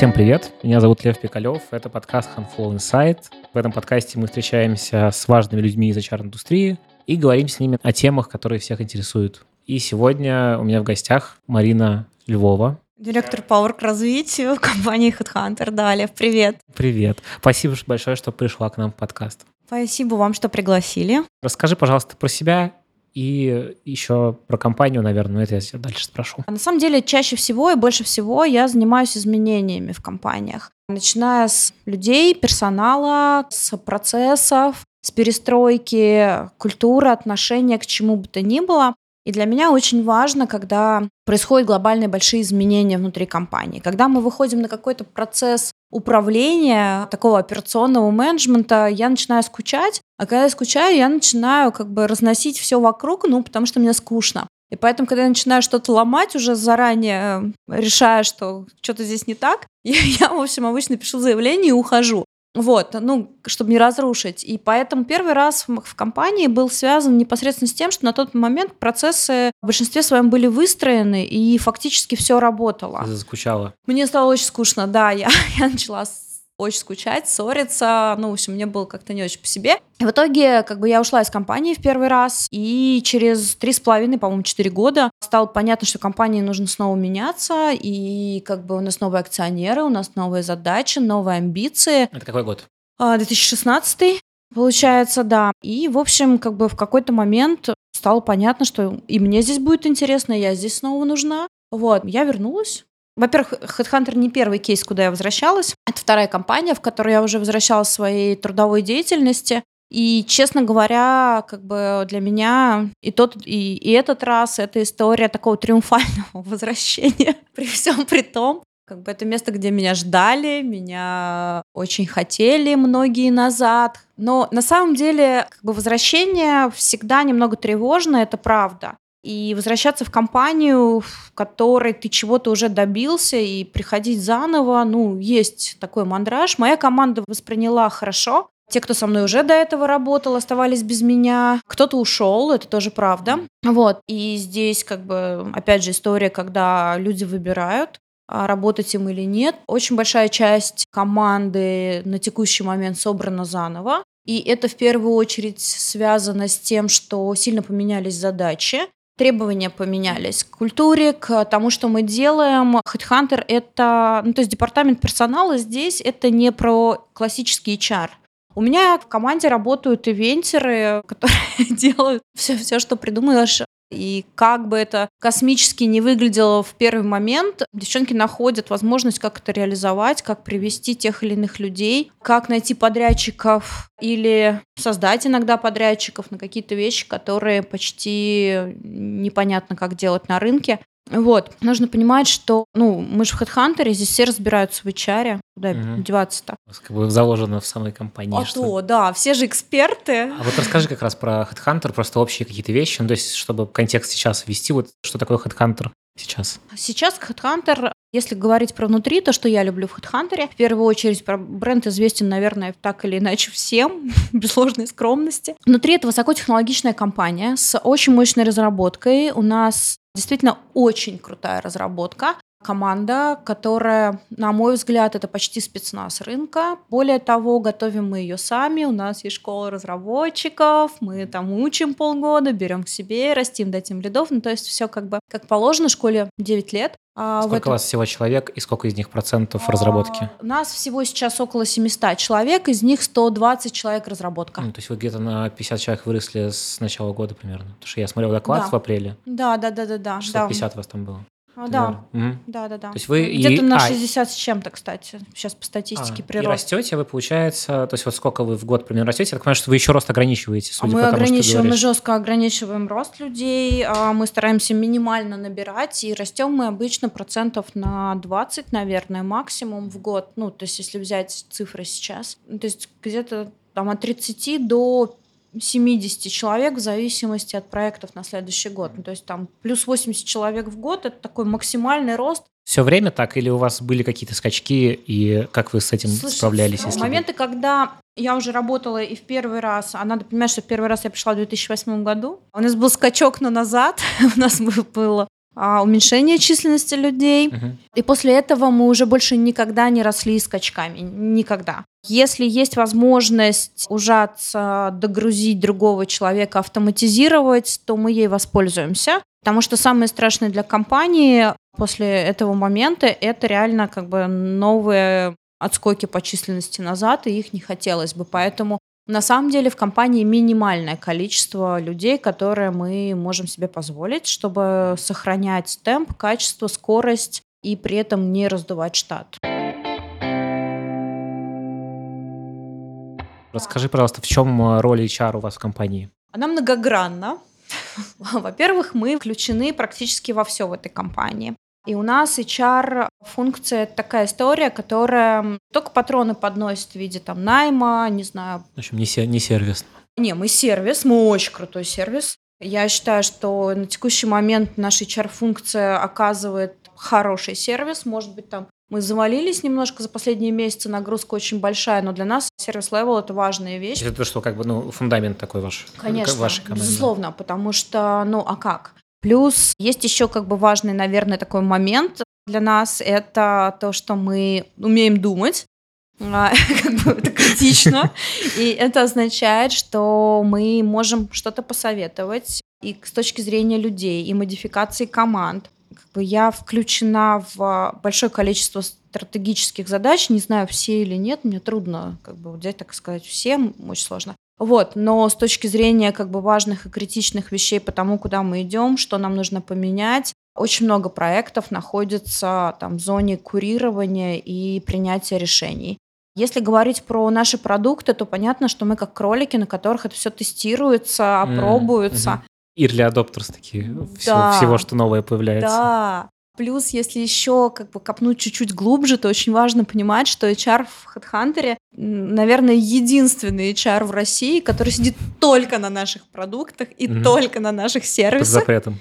Всем привет, меня зовут Лев Пикалев, это подкаст Handflow Insight. В этом подкасте мы встречаемся с важными людьми из HR-индустрии и говорим с ними о темах, которые всех интересуют. И сегодня у меня в гостях Марина Львова. Директор Power к развитию компании Headhunter. Да, Лев, привет. Привет. Спасибо большое, что пришла к нам в подкаст. Спасибо вам, что пригласили. Расскажи, пожалуйста, про себя и еще про компанию, наверное, но это я дальше спрошу. На самом деле, чаще всего и больше всего я занимаюсь изменениями в компаниях. Начиная с людей, персонала, с процессов, с перестройки культуры, отношения к чему бы то ни было. И для меня очень важно, когда происходят глобальные большие изменения внутри компании, когда мы выходим на какой-то процесс управления, такого операционного менеджмента, я начинаю скучать, а когда я скучаю, я начинаю как бы разносить все вокруг, ну, потому что мне скучно. И поэтому, когда я начинаю что-то ломать, уже заранее э, решая, что что-то здесь не так, я, я, в общем, обычно пишу заявление и ухожу. Вот, ну, чтобы не разрушить. И поэтому первый раз в, компании был связан непосредственно с тем, что на тот момент процессы в большинстве своем были выстроены, и фактически все работало. Ты заскучала? Мне стало очень скучно, да. Я, я начала очень скучать, ссориться, ну, в общем, мне было как-то не очень по себе. И в итоге, как бы, я ушла из компании в первый раз, и через три с половиной, по-моему, четыре года стало понятно, что компании нужно снова меняться, и как бы у нас новые акционеры, у нас новые задачи, новые амбиции. Это какой год? 2016 а, Получается, да. И, в общем, как бы в какой-то момент стало понятно, что и мне здесь будет интересно, и я здесь снова нужна. Вот, я вернулась, во-первых, HeadHunter не первый кейс, куда я возвращалась. Это вторая компания, в которой я уже возвращалась своей трудовой деятельности. И, честно говоря, как бы для меня и тот, и, и этот раз это история такого триумфального возвращения при всем при том. Как бы это место, где меня ждали, меня очень хотели многие назад. Но на самом деле как бы возвращение всегда немного тревожно, это правда. И возвращаться в компанию, в которой ты чего-то уже добился, и приходить заново, ну, есть такой мандраж. Моя команда восприняла хорошо. Те, кто со мной уже до этого работал, оставались без меня. Кто-то ушел, это тоже правда. Вот. И здесь, как бы, опять же, история, когда люди выбирают, а, работать им или нет. Очень большая часть команды на текущий момент собрана заново. И это в первую очередь связано с тем, что сильно поменялись задачи требования поменялись к культуре, к тому, что мы делаем. HeadHunter — это, ну, то есть департамент персонала здесь — это не про классический HR. У меня в команде работают ивентеры, которые делают все, все, что придумаешь и как бы это космически не выглядело в первый момент, девчонки находят возможность, как это реализовать, как привести тех или иных людей, как найти подрядчиков или создать иногда подрядчиков на какие-то вещи, которые почти непонятно, как делать на рынке. Вот. Нужно понимать, что, ну, мы же в HeadHunter, здесь все разбираются в HR. Куда угу. деваться-то? Как бы заложено в самой компании. А что? то, да, все же эксперты. А вот расскажи как раз про HeadHunter, просто общие какие-то вещи, ну, то есть, чтобы контекст сейчас ввести, вот что такое HeadHunter сейчас? Сейчас HeadHunter, если говорить про внутри, то, что я люблю в HeadHunter, в первую очередь про бренд известен, наверное, так или иначе всем, без ложной скромности. Внутри это высокотехнологичная компания с очень мощной разработкой. У нас Действительно очень крутая разработка. Команда, которая, на мой взгляд, это почти спецназ рынка. Более того, готовим мы ее сами. У нас есть школа разработчиков, мы там учим полгода, берем к себе, растим, дадим лидов. Ну, то есть все как бы как положено, школе 9 лет. А сколько этом... у вас всего человек и сколько из них процентов а, разработки? У нас всего сейчас около 700 человек, из них 120 человек разработка. Ну, то есть вы где-то на 50 человек выросли с начала года примерно? Потому что я смотрел доклад да. в апреле. Да, да, да, да, да. 650 да. вас там было. А, да. Угу. да, да, да. То есть вы где-то и... на 60 а, с чем-то, кстати, сейчас по статистике а, прирост. И растете вы, получается, то есть вот сколько вы в год примерно растете? Я так понимаю, что вы еще рост ограничиваете, судя а мы по тому, ограничиваем, мы жестко ограничиваем рост людей, а мы стараемся минимально набирать, и растем мы обычно процентов на 20, наверное, максимум в год. Ну, то есть если взять цифры сейчас, то есть где-то там от 30 до 70 человек в зависимости от проектов на следующий год. Ну, то есть там плюс 80 человек в год – это такой максимальный рост. Все время так или у вас были какие-то скачки, и как вы с этим Слушай, справлялись? Если моменты, когда я уже работала и в первый раз, а надо понимать, что в первый раз я пришла в 2008 году, у нас был скачок на назад, у нас было уменьшение численности людей. Мгм. И после этого мы уже больше никогда не росли скачками. Никогда. Если есть возможность ужаться, догрузить другого человека, автоматизировать, то мы ей воспользуемся. Потому что самое страшное для компании после этого момента это реально как бы новые отскоки по численности назад, и их не хотелось бы. Поэтому на самом деле в компании минимальное количество людей, которые мы можем себе позволить, чтобы сохранять темп, качество, скорость и при этом не раздувать штат. Расскажи, пожалуйста, в чем э, роль HR у вас в компании? Она многогранна. Во-первых, мы включены практически во все в этой компании. И у нас HR-функция это такая история, которая только патроны подносит в виде там найма, не знаю. В общем, не, се- не сервис. Не, мы сервис, мы очень крутой сервис. Я считаю, что на текущий момент наша HR-функция оказывает хороший сервис. Может быть, там мы завалились немножко за последние месяцы, нагрузка очень большая, но для нас service level это важная вещь. Это то, что как бы, ну, фундамент такой ваш. Конечно, вашей команды. безусловно, потому что, ну, а как? Плюс есть еще как бы важный, наверное, такой момент для нас, это то, что мы умеем думать, а, как бы это критично, и это означает, что мы можем что-то посоветовать и с точки зрения людей, и модификации команд. Как бы я включена в большое количество стратегических задач, не знаю, все или нет, мне трудно как бы взять, так сказать, всем, очень сложно. Вот, но с точки зрения как бы важных и критичных вещей по тому, куда мы идем, что нам нужно поменять, очень много проектов находится там в зоне курирования и принятия решений. Если говорить про наши продукты, то понятно, что мы как кролики, на которых это все тестируется, опробуется. мгм. Early adopters такие, всего, Да. всего, что новое появляется. Да. Плюс, если еще как бы копнуть чуть-чуть глубже, то очень важно понимать, что HR в HeadHunter, наверное, единственный HR в России, который сидит только на наших продуктах и Мгм. только на наших Под сервисах. запретом.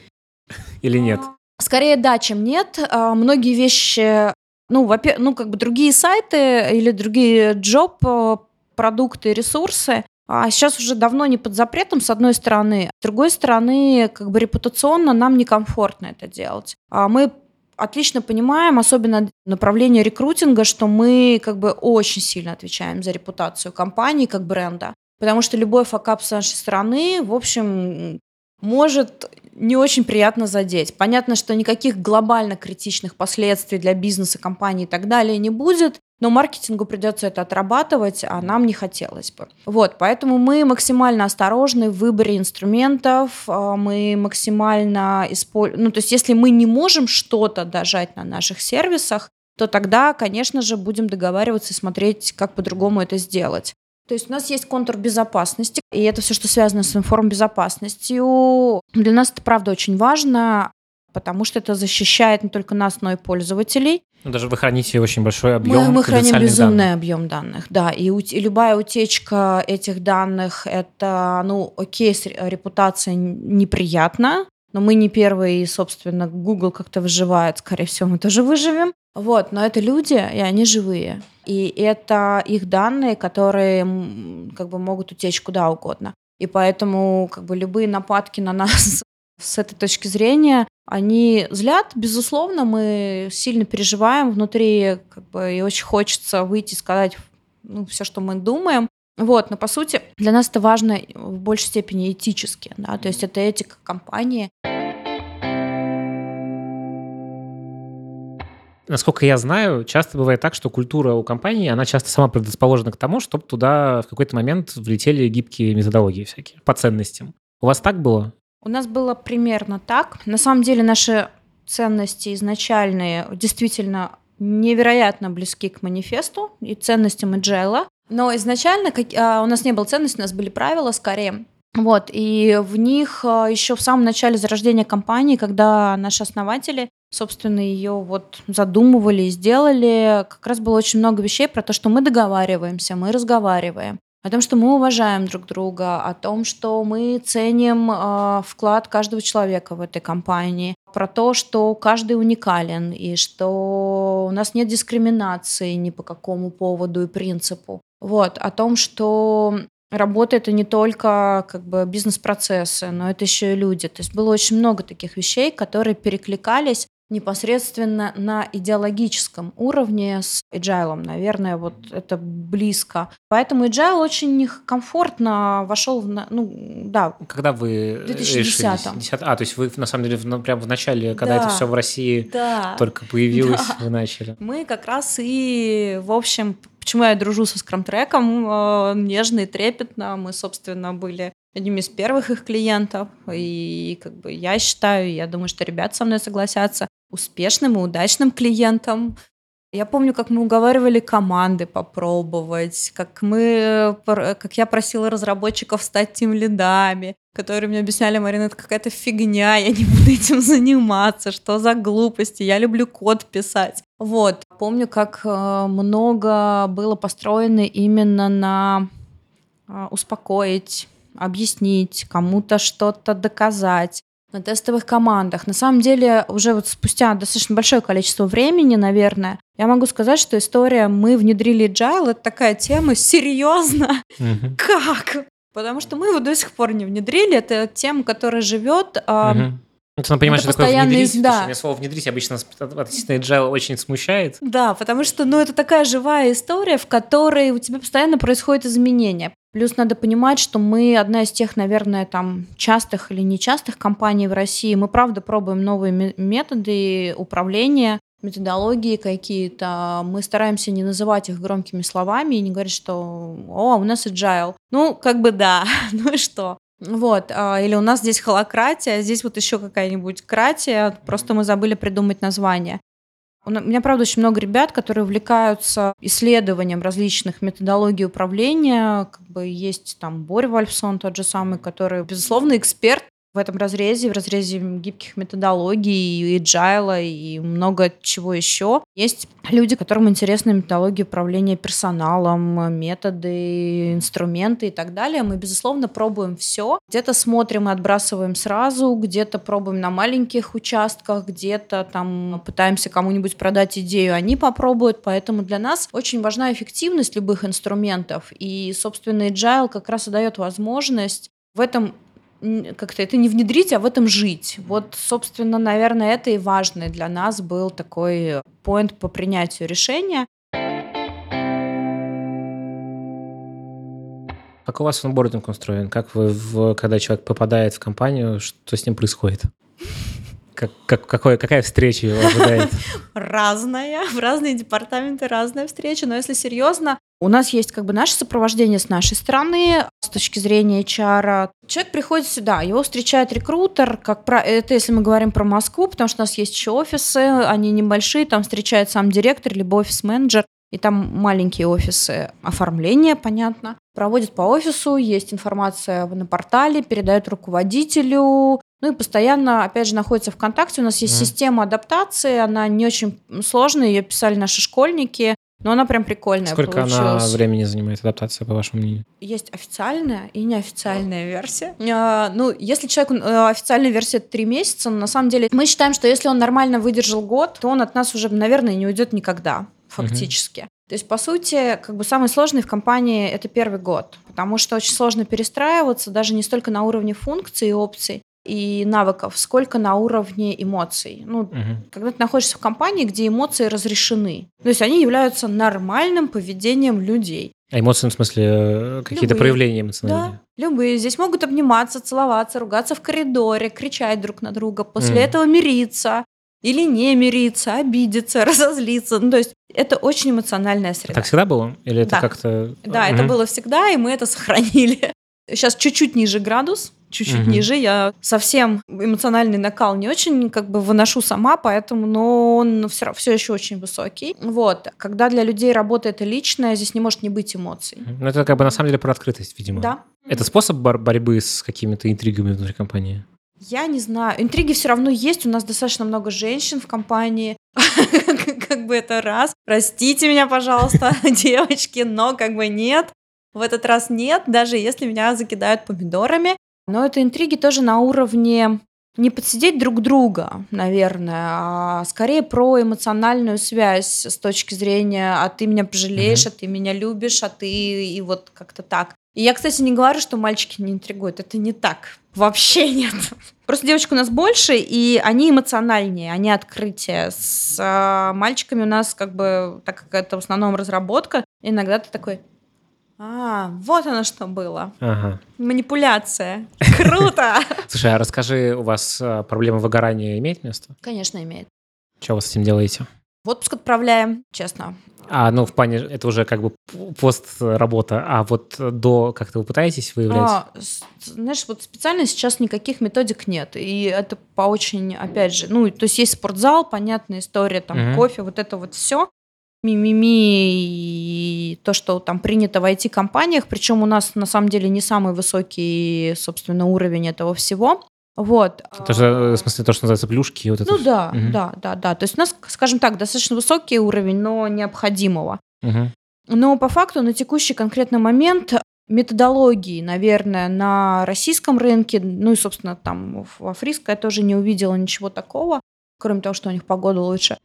Или нет? Скорее да, чем нет. А, Многие вещи, ну, во ну, как бы другие сайты или другие джоб э, продукты, ресурсы, а сейчас уже давно не под запретом, с одной стороны. С другой стороны, как бы репутационно нам некомфортно это делать. А Мы отлично понимаем, особенно направление рекрутинга, что мы как бы очень сильно отвечаем за репутацию компании как бренда. Потому что любой факап с нашей стороны, в общем, может не очень приятно задеть. Понятно, что никаких глобально критичных последствий для бизнеса, компании и так далее не будет, но маркетингу придется это отрабатывать, а нам не хотелось бы. Вот, поэтому мы максимально осторожны в выборе инструментов, а, мы максимально используем... Ну, то есть если мы не можем что-то дожать на наших сервисах, то тогда, конечно же, будем договариваться и смотреть, как по-другому это сделать. То есть у нас есть контур безопасности, и это все, что связано с информбезопасностью. Для нас это, правда, очень важно, потому что это защищает не только нас, но и пользователей. Ну, даже вы храните очень большой объем Мы, мы храним безумный данных. объем данных, да, и, ут- и любая утечка этих данных, это, ну, окей, репутация неприятна, но мы не первые, и, собственно, Google как-то выживает, скорее всего, мы тоже выживем. Вот, но это люди, и они живые. И это их данные, которые как бы могут утечь куда угодно. И поэтому как бы любые нападки на нас с этой точки зрения, они злят, безусловно, мы сильно переживаем внутри, как бы, и очень хочется выйти и сказать ну, все, что мы думаем. Вот, но по сути для нас это важно в большей степени этически, да, то есть это этика компании. Насколько я знаю, часто бывает так, что культура у компании, она часто сама предрасположена к тому, чтобы туда в какой-то момент влетели гибкие методологии всякие по ценностям. У вас так было? У нас было примерно так. На самом деле наши ценности изначальные действительно невероятно близки к манифесту и ценностям Agile. Но изначально как- а, у нас не было ценностей, у нас были правила скорее. Вот, и в них а, еще в самом начале зарождения компании, когда наши основатели, собственно, ее вот задумывали и сделали, как раз было очень много вещей про то, что мы договариваемся, мы разговариваем о том, что мы уважаем друг друга, о том, что мы ценим э, вклад каждого человека в этой компании, про то, что каждый уникален и что у нас нет дискриминации ни по какому поводу и принципу. Вот, о том, что работа это не только как бы бизнес-процессы, но это еще и люди. То есть было очень много таких вещей, которые перекликались непосредственно на идеологическом уровне с agile, наверное, вот это близко. Поэтому agile очень комфортно вошел в, ну, да. Когда вы в 2010 А, то есть вы на самом деле в, прямо в начале, когда да. это все в России да. только появилось, да. вы начали. Мы как раз и, в общем, почему я дружу со скрам-треком, э, нежно и трепетно. Мы, собственно, были одним из первых их клиентов. И как бы я считаю, я думаю, что ребята со мной согласятся, успешным и удачным клиентом. Я помню, как мы уговаривали команды попробовать, как мы, как я просила разработчиков стать тем лидами, которые мне объясняли, Марина, это какая-то фигня, я не буду этим заниматься, что за глупости, я люблю код писать. Вот, помню, как э, много было построено именно на э, успокоить, объяснить, кому-то что-то доказать на тестовых командах. На самом деле, уже вот спустя достаточно большое количество времени, наверное, я могу сказать, что история «мы внедрили agile» — это такая тема, серьезно? Как? Потому что мы его до сих пор не внедрили. Это тема, которая живет... Mm-hmm. Ну, ты понимаешь, что такое внедрить, да. потому слово внедрить обычно относительно agile очень смущает. Да, потому что, ну, это такая живая история, в которой у тебя постоянно происходят изменения. Плюс надо понимать, что мы одна из тех, наверное, там частых или нечастых компаний в России. Мы правда пробуем новые методы управления, методологии какие-то. Мы стараемся не называть их громкими словами и не говорить, что «О, у нас agile». Ну, как бы да, ну и что? Вот, а, или у нас здесь холократия, а здесь вот еще какая-нибудь кратия, просто мы забыли придумать название. У меня, правда, очень много ребят, которые увлекаются исследованием различных методологий управления. Как бы есть там Борь Вальфсон, тот же самый, который, безусловно, эксперт в этом разрезе, в разрезе гибких методологий, и agile, и много чего еще. Есть люди, которым интересны методологии управления персоналом, методы, инструменты и так далее. Мы, безусловно, пробуем все. Где-то смотрим и отбрасываем сразу, где-то пробуем на маленьких участках, где-то там пытаемся кому-нибудь продать идею, они попробуют. Поэтому для нас очень важна эффективность любых инструментов. И, собственно, agile как раз и дает возможность в этом как-то это не внедрить, а в этом жить. Вот, собственно, наверное, это и важный для нас был такой поинт по принятию решения. Как у вас онбординг устроен? Как вы, в, когда человек попадает в компанию, что с ним происходит? Как, как, какое, какая встреча его ожидает? Разная. В разные департаменты разная встреча. Но если серьезно, у нас есть как бы наше сопровождение с нашей стороны с точки зрения HR. Человек приходит сюда, его встречает рекрутер, как про... это если мы говорим про Москву, потому что у нас есть еще офисы, они небольшие, там встречает сам директор либо офис-менеджер, и там маленькие офисы оформления, понятно. Проводит по офису, есть информация на портале, передает руководителю, ну и постоянно, опять же, находится в контакте. У нас есть mm. система адаптации, она не очень сложная, ее писали наши школьники. Но она прям прикольная Сколько получилась. она времени занимает адаптация, по вашему мнению? Есть официальная и неофициальная версия. А, ну, если человеку э, официальная версия три месяца, на самом деле мы считаем, что если он нормально выдержал год, то он от нас уже, наверное, не уйдет никогда, фактически. Угу. То есть, по сути, как бы самый сложный в компании это первый год, потому что очень сложно перестраиваться, даже не столько на уровне функций и опций, и навыков, сколько на уровне эмоций. Ну, угу. когда ты находишься в компании, где эмоции разрешены. То есть они являются нормальным поведением людей. А эмоции, в смысле, э, какие-то проявления эмоциональные? Да, любые. Здесь могут обниматься, целоваться, ругаться в коридоре, кричать друг на друга, после mm. этого мириться или не мириться, обидеться, разозлиться. Ну, то есть это очень эмоциональная среда. Так всегда было? Или это да. как-то... Да, угу. это было всегда, и мы это сохранили. Сейчас чуть-чуть ниже градус, чуть-чуть угу. ниже. Я совсем эмоциональный накал не очень как бы выношу сама, поэтому, но он все, все еще очень высокий. Вот. Когда для людей работает личное, здесь не может не быть эмоций. Ну, это как бы на самом деле про открытость, видимо. Да. Это способ бор- борьбы с какими-то интригами внутри компании? Я не знаю. Интриги все равно есть. У нас достаточно много женщин в компании. Как бы это раз. Простите меня, пожалуйста, девочки, но как бы нет. В этот раз нет, даже если меня закидают помидорами. Но это интриги тоже на уровне не подсидеть друг друга, наверное, а скорее про эмоциональную связь с точки зрения «а ты меня пожалеешь, mm-hmm. а ты меня любишь, а ты...» и вот как-то так. И я, кстати, не говорю, что мальчики не интригуют. Это не так. Вообще нет. Просто девочек у нас больше, и они эмоциональнее, они открытие. С э, мальчиками у нас как бы, так как это в основном разработка, иногда ты такой, а, вот оно что было. Ага. Манипуляция. Круто! Слушай, а расскажи, у вас э, проблема выгорания имеет место? Конечно, имеет. Что вы с этим делаете? В отпуск отправляем, честно. А, ну, в плане, это уже как бы пост-работа, а вот до как-то вы пытаетесь выявлять? А, знаешь, вот специально сейчас никаких методик нет. И это по очень, опять же, ну, то есть есть спортзал, понятная история, там, Мгм. кофе, вот это вот все. Мимими и то, что там принято в IT-компаниях, причем у нас на самом деле не самый высокий, собственно, уровень этого всего. Вот. Это же, э, в смысле, то, что называется плюшки. Вот это Ну всё. да, Мгм. да, да, да. То есть у нас, скажем так, достаточно высокий уровень, но необходимого. Мгм. Но по факту на текущий конкретный момент методологии, наверное, на российском рынке, ну и, собственно, там в Африско я тоже не увидела ничего такого, кроме того, что у них погода лучше.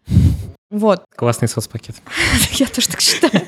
Вот, Классный соцпакет. я тоже так считаю.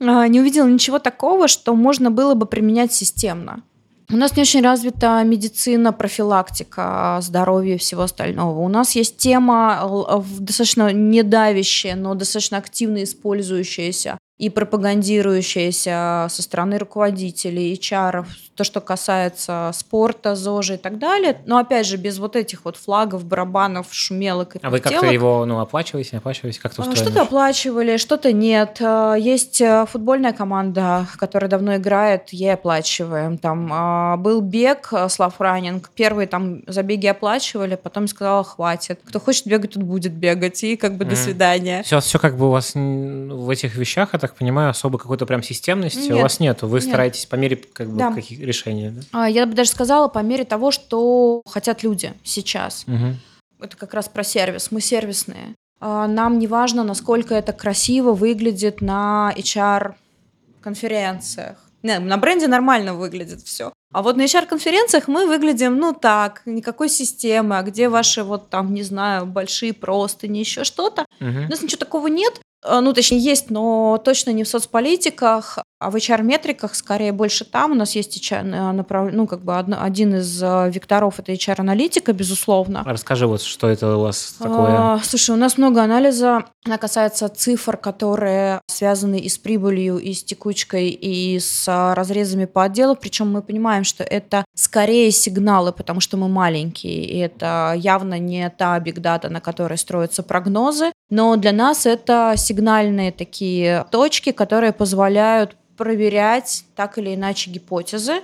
А, Не увидела ничего такого, что можно было бы применять системно. У нас не очень развита медицина, профилактика здоровья и всего остального. У нас есть тема достаточно недавящая, но достаточно активно использующаяся и пропагандирующаяся со стороны руководителей, HR, то, что касается спорта, ЗОЖа и так далее. Но опять же, без вот этих вот флагов, барабанов, шумелок и А вы как-то его, ну, оплачиваете, оплачиваете? Как-то А? Что-то оплачивали, что-то нет. А, Есть э, футбольная команда, которая давно играет, ей оплачиваем. Там а, был бег, э, Слав Раннинг. Первые там забеги оплачивали, потом сказала, хватит. Кто хочет бегать, тут будет бегать. И как бы до свидания. Все, все как бы у вас в этих вещах, я так понимаю, особо какой-то прям системности у Нет. вас нету. Вы Нет. стараетесь по мере как бы Да. каких решений. Да? А, Я бы даже сказала, по мере того, что хотят люди сейчас. Мгм. это как раз про сервис. Мы сервисные. А, Нам не важно, насколько это красиво выглядит на HR-конференциях. Не, на бренде нормально выглядит все. А вот на HR-конференциях мы выглядим, ну так, никакой системы, а где ваши вот там, не знаю, большие простыни, еще что-то. Мгм. У нас ничего такого нет. А, Ну, точнее, есть, но точно не в соцполитиках, а в HR-метриках скорее больше там. У нас есть HR, на- направ- ну, как бы одно- один из э, векторов это HR-аналитика, безусловно. А Расскажи вот, что это у вас такое. А, слушай, у нас много анализа. Она касается цифр, которые связаны и с прибылью, и с текучкой, и с а, разрезами по отделу. Причем мы понимаем, что это скорее сигналы, потому что мы маленькие. И это явно не та бигдата, на которой строятся прогнозы. Но для нас это сигнальные такие точки, которые позволяют проверять так или иначе гипотезы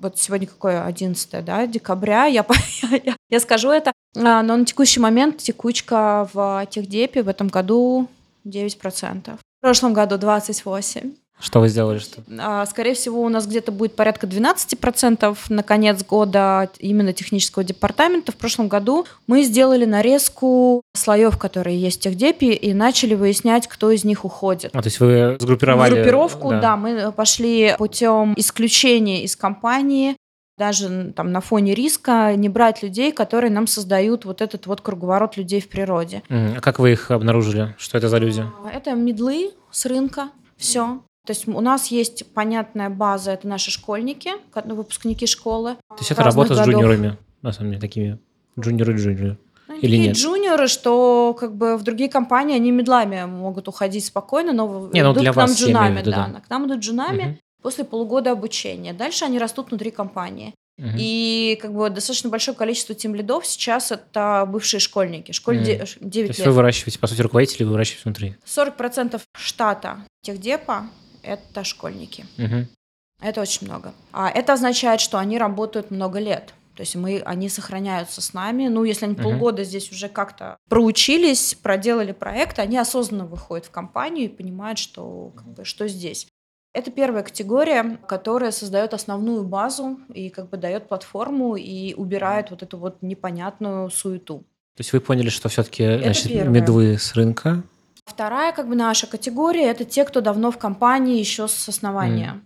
вот сегодня какое 11 да, декабря, я, я, я скажу это, А, но на текущий момент текучка в техдепе в этом году 9%. В прошлом году 28%. Что вы сделали? Что... А, Скорее всего, у нас где-то будет порядка 12% на конец года именно технического департамента. В прошлом году мы сделали нарезку слоев, которые есть в техдепе, и начали выяснять, кто из них уходит. А, то есть вы сгруппировали... Группировку, да. мы пошли путем исключения из компании, даже там на фоне риска не брать людей, которые нам создают вот этот вот круговорот людей в природе. А как вы их обнаружили? Что это за люди? Это медлы с рынка, все. То есть у нас есть понятная база, это наши школьники, ко- выпускники школы. То есть это работа с годов. джуниорами, на самом деле, такими джуниоры-джуниоры. Ну, Или такие нет? джуниоры, что как бы в другие компании они медлами могут уходить спокойно, но Не, ну идут для к нам вас, джунами, виду, да. да. К нам идут джунами Мгм. после полугода обучения. Дальше они растут внутри компании. Мгм. И как бы достаточно большое количество тим лидов сейчас это бывшие школьники. Школе де- 9 То есть лет. вы выращиваете, по сути, руководителей, вы выращиваете внутри. 40% штата техдепа это школьники. Мгм. Это очень много. А это означает, что они работают много лет. То есть мы, они сохраняются с нами. Ну, если они Мгм. полгода здесь уже как-то проучились, проделали проект, они осознанно выходят в компанию и понимают, что, как бы, что здесь. Это первая категория, которая создает основную базу и как бы дает платформу и убирает вот эту вот непонятную суету. То есть вы поняли, что все-таки значит, первое. медвы с рынка. Вторая как бы наша категория это те, кто давно в компании еще с основания.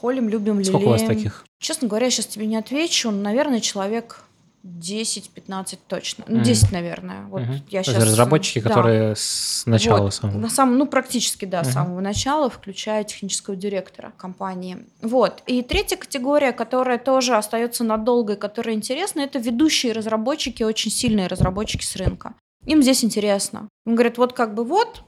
Холим, любим, лелеем. Сколько у вас таких? Честно говоря, я сейчас тебе не отвечу. Наверное, человек 10-15 точно. Ну, 10, наверное. Вот Мгм. я сейчас... разработчики, да. которые с начала Вот. самого. На самом, ну, практически, да, с Мгм. самого начала, включая технического директора компании. Вот. И третья категория, которая тоже остается надолго и которая интересна, это ведущие разработчики, очень сильные разработчики с рынка. Им здесь интересно. Им говорят, вот как бы вот,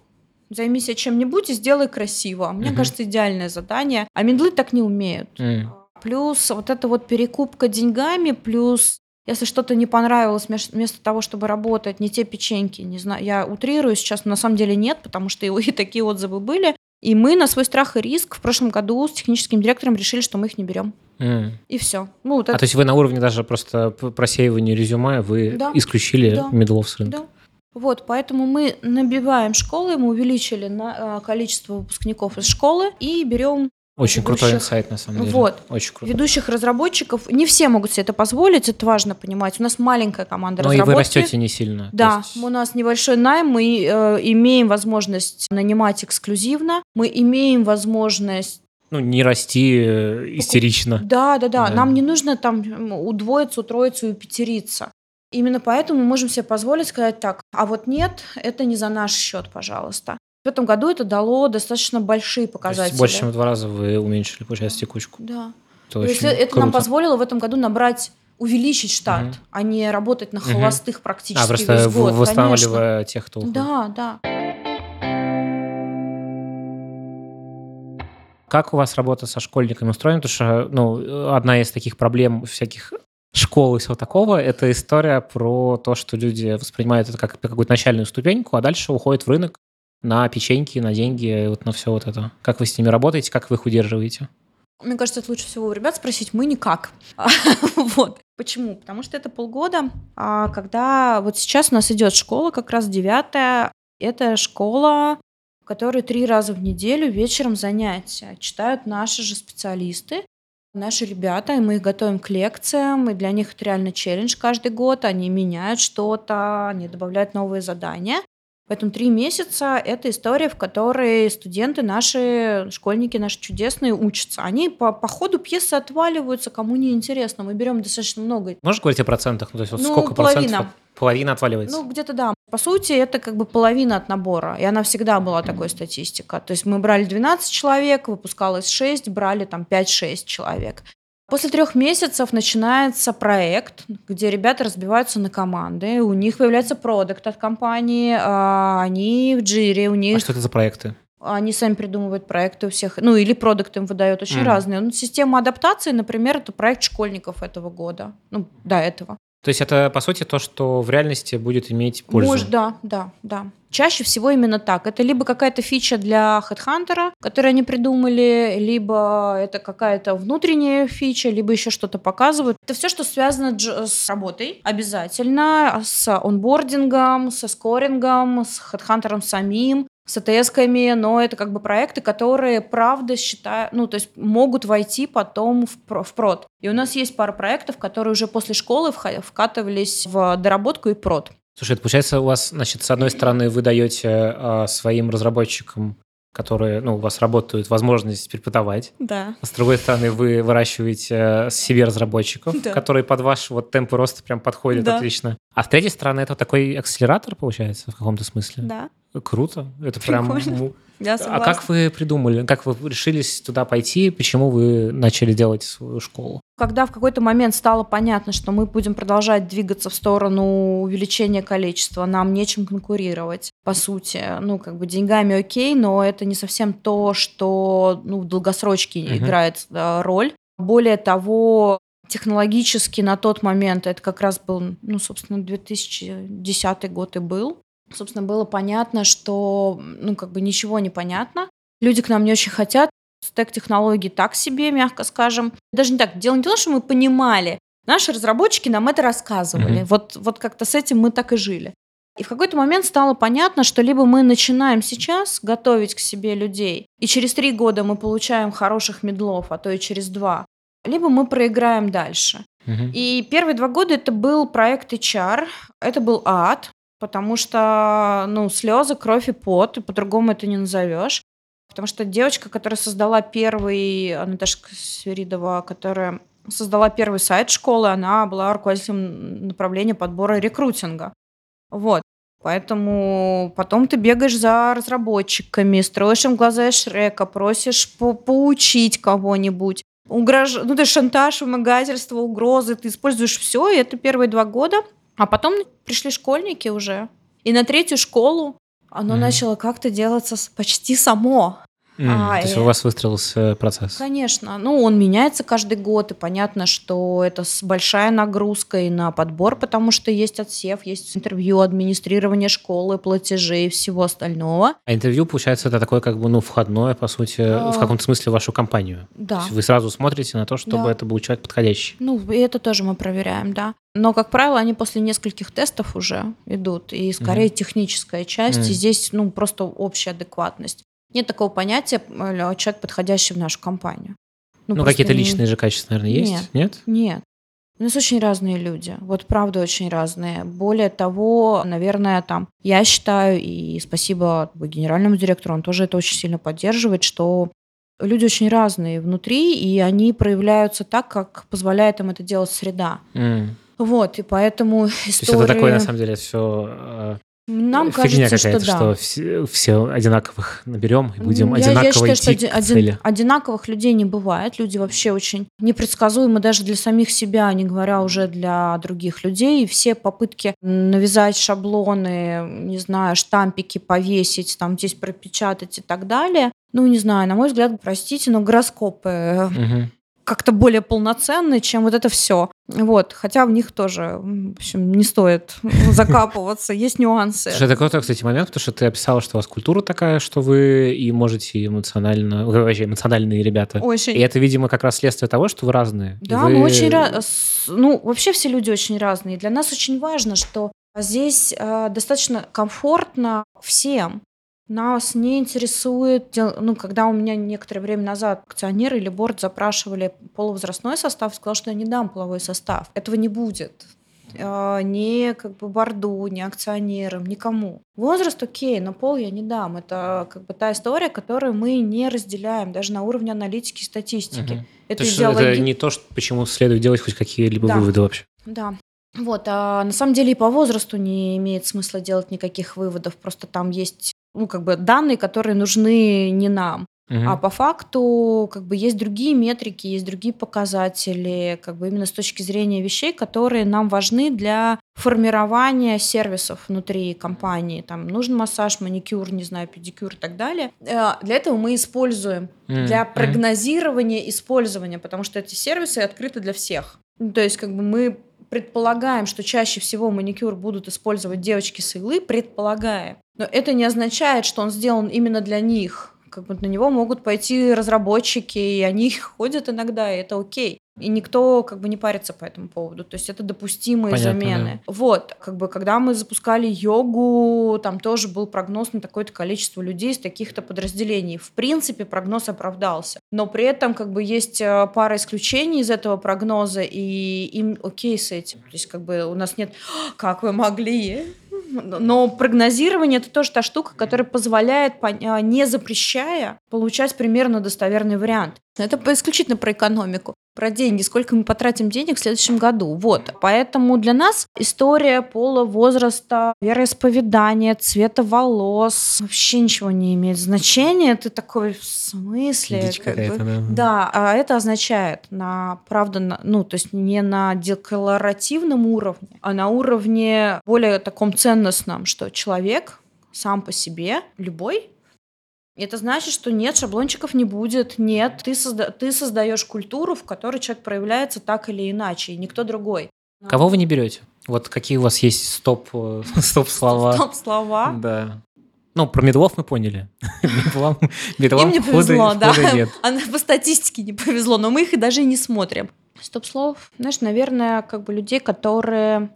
займись чем-нибудь и сделай красиво. Мне Мгм. кажется, идеальное задание. А мендлы так не умеют. М. Плюс вот эта вот перекупка деньгами, плюс если что-то не понравилось, вместо того, чтобы работать, не те печеньки, не знаю, я утрирую сейчас, но на самом деле нет, потому что и, такие отзывы были. И мы на свой страх и риск в прошлом году с техническим директором решили, что мы их не берем. М. И все. Ну, вот А это, то есть вы на уровне даже просто просеивания резюме вы Да. исключили Да. медлов с рынка? да. Вот, поэтому мы набиваем школы, мы увеличили на, э, количество выпускников из школы и берем Очень крутой ведущих- инсайт, на самом деле. Вот. Очень круто. ведущих разработчиков. Не все могут себе это позволить, это важно понимать. У нас маленькая команда Но Ну и вы разработки. растете не сильно. Да, есть- у нас небольшой найм, мы э, имеем возможность нанимать эксклюзивно, мы имеем возможность Ну, не расти э, истерично. Да, да, да. Да. Нам не нужно там удвоиться, утроиться и упетериться. Именно поэтому мы можем себе позволить сказать так, а вот нет, это не за наш счет, пожалуйста. В этом году это дало достаточно большие То показатели. есть больше, чем в два раза вы уменьшили, получается, текучку. Да. Это То есть это нам позволило в этом году набрать, увеличить штат, Мгм. а не работать на холостых практически А, просто весь год. конечно. восстанавливая тех, кто уходит. Да, да. Как у вас работа со школьниками устроена? Потому что ну, одна из таких проблем всяких школ и всего такого, это история про то, что люди воспринимают это как какую-то начальную ступеньку, а дальше уходят в рынок на печеньки, на деньги, вот на все вот это. Как вы с ними работаете, как вы их удерживаете? Мне кажется, это лучше всего у ребят спросить. Мы никак. Вот. Почему? Потому что это полгода, а когда вот сейчас у нас идет школа, как раз девятая. Это школа, в которой три раза в неделю вечером занятия. Читают наши же специалисты, наши ребята, и мы их готовим к лекциям, и для них это реально челлендж каждый год. Они меняют что-то, они добавляют новые задания. Поэтому три месяца – это история, в которой студенты наши, школьники наши чудесные учатся. Они по, по ходу пьесы отваливаются, кому не интересно. Мы берем достаточно много. Можешь говорить о процентах? Ну, то есть вот Ну, сколько половина. процентов? Половина отваливается. Ну, где-то да. По сути, это как бы половина от набора. И она всегда была такой статистика. То есть мы брали 12 человек, выпускалось 6, брали там 5-6 человек. После трех месяцев начинается проект, где ребята разбиваются на команды, у них появляется продукт от компании, а, они в джире, у них а что это за проекты? они сами придумывают проекты у всех, ну или продукты им выдают очень Мгм. разные. Ну, система адаптации, например, это проект школьников этого года, ну до этого. То есть это, по сути, то, что в реальности будет иметь пользу. Может, да, да, да. Чаще всего именно так. Это либо какая-то фича для HeadHunter, которую они придумали, либо это какая-то внутренняя фича, либо еще что-то показывают. Это все, что связано с работой обязательно, с онбордингом, со скорингом, с HeadHunter самим, с АТС-ками, но это как бы проекты, которые, правда, считаю, ну, то есть могут войти потом в, про- в прод. И у нас есть пара проектов, которые уже после школы вкатывались в доработку и прод. Слушай, это получается у вас, значит, с одной стороны, вы даете а, своим разработчикам, которые, ну, у вас работают, возможность преподавать. Да. А с другой стороны, вы выращиваете э, себе разработчиков, Да. которые под ваш вот темп роста прям подходят Да. отлично. А с третьей стороны, это такой акселератор, получается, в каком-то смысле? Да. Круто. Это прям... Прикольно. ну, Я А согласна. как вы придумали, как вы решились туда пойти, почему вы начали делать свою школу? Когда в какой-то момент стало понятно, что мы будем продолжать двигаться в сторону увеличения количества, нам нечем конкурировать, по сути. Ну, как бы деньгами окей, но это не совсем то, что ну, в долгосрочке Мгм. играет э, роль. Более того, технологически на тот момент, это как раз был, ну, собственно, 2010 год и был, собственно, было понятно, что, ну, как бы ничего не понятно. Люди к нам не очень хотят, стек технологий так себе, мягко скажем. Даже не так. Дело не в том, что мы понимали. Наши разработчики нам это рассказывали. Мгм. Вот, вот как-то с этим мы так и жили. И в какой-то момент стало понятно, что либо мы начинаем сейчас готовить к себе людей, и через три года мы получаем хороших медлов, а то и через два, либо мы проиграем дальше. Мгм. И первые два года это был проект HR, это был ад, потому что, ну, слезы, кровь и пот, и по-другому это не назовешь. Потому что девочка, которая создала первый, а, Наташа Свиридова, которая создала первый сайт школы, она была руководителем направления подбора рекрутинга. Вот. Поэтому потом ты бегаешь за разработчиками, строишь им глаза Шрека, просишь по поучить кого-нибудь. Угрож... Ну, ты шантаж, вымогательство, угрозы, ты используешь все, и это первые два года. А потом пришли школьники уже. И на третью школу оно mm. начало как-то делаться почти само. Mm, а, то есть у вас выстроился процесс? Конечно. Ну, он меняется каждый год, и понятно, что это большая нагрузка и на подбор, потому что есть отсев, есть интервью, администрирование школы, платежи и всего остального. А интервью, получается, это такое как бы, ну, входное, по сути, а... в каком-то смысле вашу компанию. Да. То есть вы сразу смотрите на то, чтобы да. это был человек подходящий. Ну, и это тоже мы проверяем, да. Но, как правило, они после нескольких тестов уже идут, и скорее mm техническая часть, mm и здесь, ну, просто общая адекватность. Нет такого понятия э, человек, подходящий в нашу компанию. Ну, ну какие-то личные же качества, наверное, есть? Нет. Нет? Нет. У нас очень разные люди, вот правда очень разные. Более того, наверное, там, я считаю, и спасибо генеральному директору, он тоже это очень сильно поддерживает, что люди очень разные внутри, и они проявляются так, как позволяет им это делать среда. Mm. Вот, и поэтому история... То есть это такое, на самом деле, все нам Фигня кажется, что да. что все, все одинаковых наберем и будем я, одинаково я считаю, идти что к один, цели. одинаковых людей не бывает. Люди вообще очень непредсказуемы даже для самих себя, не говоря уже для других людей. И все попытки навязать шаблоны, не знаю, штампики повесить, там здесь пропечатать и так далее. Ну, не знаю, на мой взгляд, простите, но гороскопы угу как-то более полноценны, чем вот это все. Вот, хотя в них тоже, в общем, не стоит закапываться, есть нюансы. Слушай, это крутой, кстати, момент, потому что ты описала, что у вас культура такая, что вы и можете эмоционально, вы вообще эмоциональные ребята. Очень. И это, видимо, как раз следствие того, что вы разные. Да, вы... мы очень разные. Ну, вообще все люди очень разные. Для нас очень важно, что здесь э, достаточно комфортно всем. Нас не интересует, ну, когда у меня некоторое время назад акционеры или борт запрашивали полувозрастной состав, сказал, что я не дам половой состав. Этого не будет. А, ни как бы борду, ни акционерам, никому. Возраст окей, но пол я не дам. Это как бы та история, которую мы не разделяем даже на уровне аналитики и статистики. Угу. Это, то идеологи... это не то, что, почему следует делать хоть какие-либо да. выводы вообще. Да. Вот, а на самом деле и по возрасту не имеет смысла делать никаких выводов, просто там есть ну, как бы данные, которые нужны не нам. Угу. А по факту как бы есть другие метрики, есть другие показатели, как бы именно с точки зрения вещей, которые нам важны для формирования сервисов внутри компании. Там нужен массаж, маникюр, не знаю, педикюр и так далее. Э, для этого мы используем, mm для прогнозирования использования, потому что эти сервисы открыты для всех. То есть как бы мы предполагаем, что чаще всего маникюр будут использовать девочки с иглы, предполагаем. Но это не означает, что он сделан именно для них. Как бы на него могут пойти разработчики, и они ходят иногда, и это окей. И никто как бы не парится по этому поводу. То есть это допустимые Понятно, замены. Да. Вот, как бы когда мы запускали йогу, там тоже был прогноз на такое-то количество людей из таких-то подразделений. В принципе, прогноз оправдался. Но при этом как бы есть э, пара исключений из этого прогноза, и им окей с этим. То есть как бы у нас нет «А, «как вы могли?» Но прогнозирование это тоже та штука, которая позволяет, не запрещая, получать примерно достоверный вариант. Это исключительно про экономику, про деньги, сколько мы потратим денег в следующем году. Вот. Поэтому для нас история пола, возраста, вероисповедания, цвета волос вообще ничего не имеет значения. Ты такой в смысле? Как бы, да. да, а это означает на, правда, на, ну, то есть не на декларативном уровне, а на уровне более таком ценностном, что человек сам по себе, любой, это значит, что нет, шаблончиков не будет, нет, ты, созда- ты создаешь культуру, в которой человек проявляется так или иначе, и никто другой. Кого вы не берете? Вот какие у вас есть стоп, э, стоп слова? Стоп слова? Да. Ну, про медлов мы поняли. медлам, медлам Им не повезло, да. Нет. А по статистике не повезло, но мы их и даже не смотрим. Стоп слов, знаешь, наверное, как бы людей, которые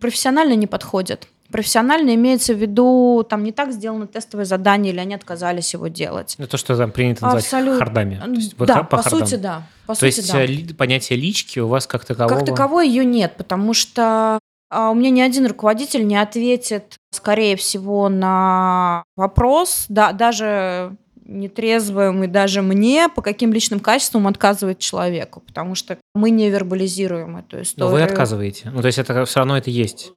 профессионально не подходят. Профессионально имеется в виду, там не так сделано тестовое задание, или они отказались его делать. Ну, то, что там принято называть Абсолют... хардами. То да, по, по сути, да. По то сути, есть да. Э, понятие лички у вас как такового... Как таковой ее нет, потому что а, у меня ни один руководитель не ответит, скорее всего, на вопрос, да, даже нетрезвым и даже мне, по каким личным качествам отказывает человеку, потому что мы не вербализируем эту историю. Но вы отказываете. Ну, то есть это все равно это есть.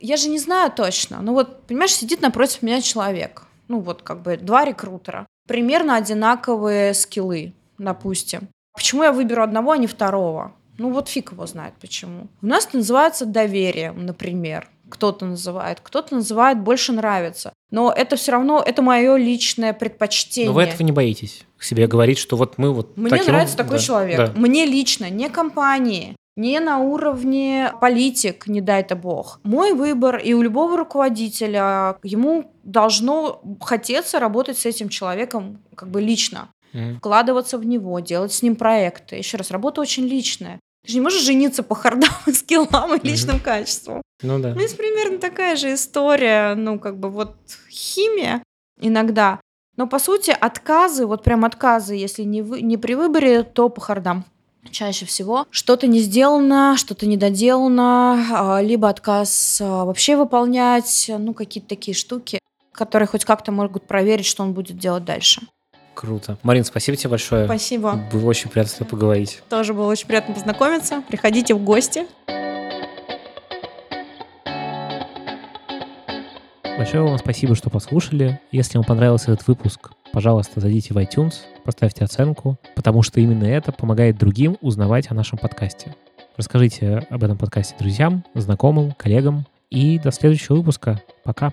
Я же не знаю точно. Ну вот, понимаешь, сидит напротив меня человек. Ну вот как бы два рекрутера. Примерно одинаковые скиллы, допустим. Почему я выберу одного, а не второго? Ну вот фиг его знает почему. У нас это называется доверием, например. Кто-то называет, кто-то называет больше нравится. Но это все равно, это мое личное предпочтение. Но вы этого не боитесь? К себе говорить, что вот мы вот Мне таким... нравится такой Да, человек. да. Мне лично, не компании, не на уровне политик, не дай-то бог. Мой выбор и у любого руководителя, ему должно хотеться работать с этим человеком как бы лично, Мгм. вкладываться в него, делать с ним проекты. Еще раз, работа очень личная. Ты же не можешь жениться по хардам, скиллам и личным качествам. Ну да. Ну, есть примерно такая же история, ну, как бы вот химия иногда. Но, по сути, отказы, вот прям отказы, если не, вы, не при выборе, то по хардам. Чаще всего что-то не сделано, что-то не доделано, а, либо отказ а, вообще выполнять, ну, какие-то такие штуки, которые хоть как-то могут проверить, что он будет делать дальше. Круто. Марин, спасибо тебе большое. Спасибо. Было очень приятно с тобой поговорить. Тоже было очень приятно познакомиться. Приходите в гости. Большое вам спасибо, что послушали. Если вам понравился этот выпуск, пожалуйста, зайдите в iTunes, поставьте оценку, потому что именно это помогает другим узнавать о нашем подкасте. Расскажите об этом подкасте друзьям, знакомым, коллегам. И до следующего выпуска. Пока.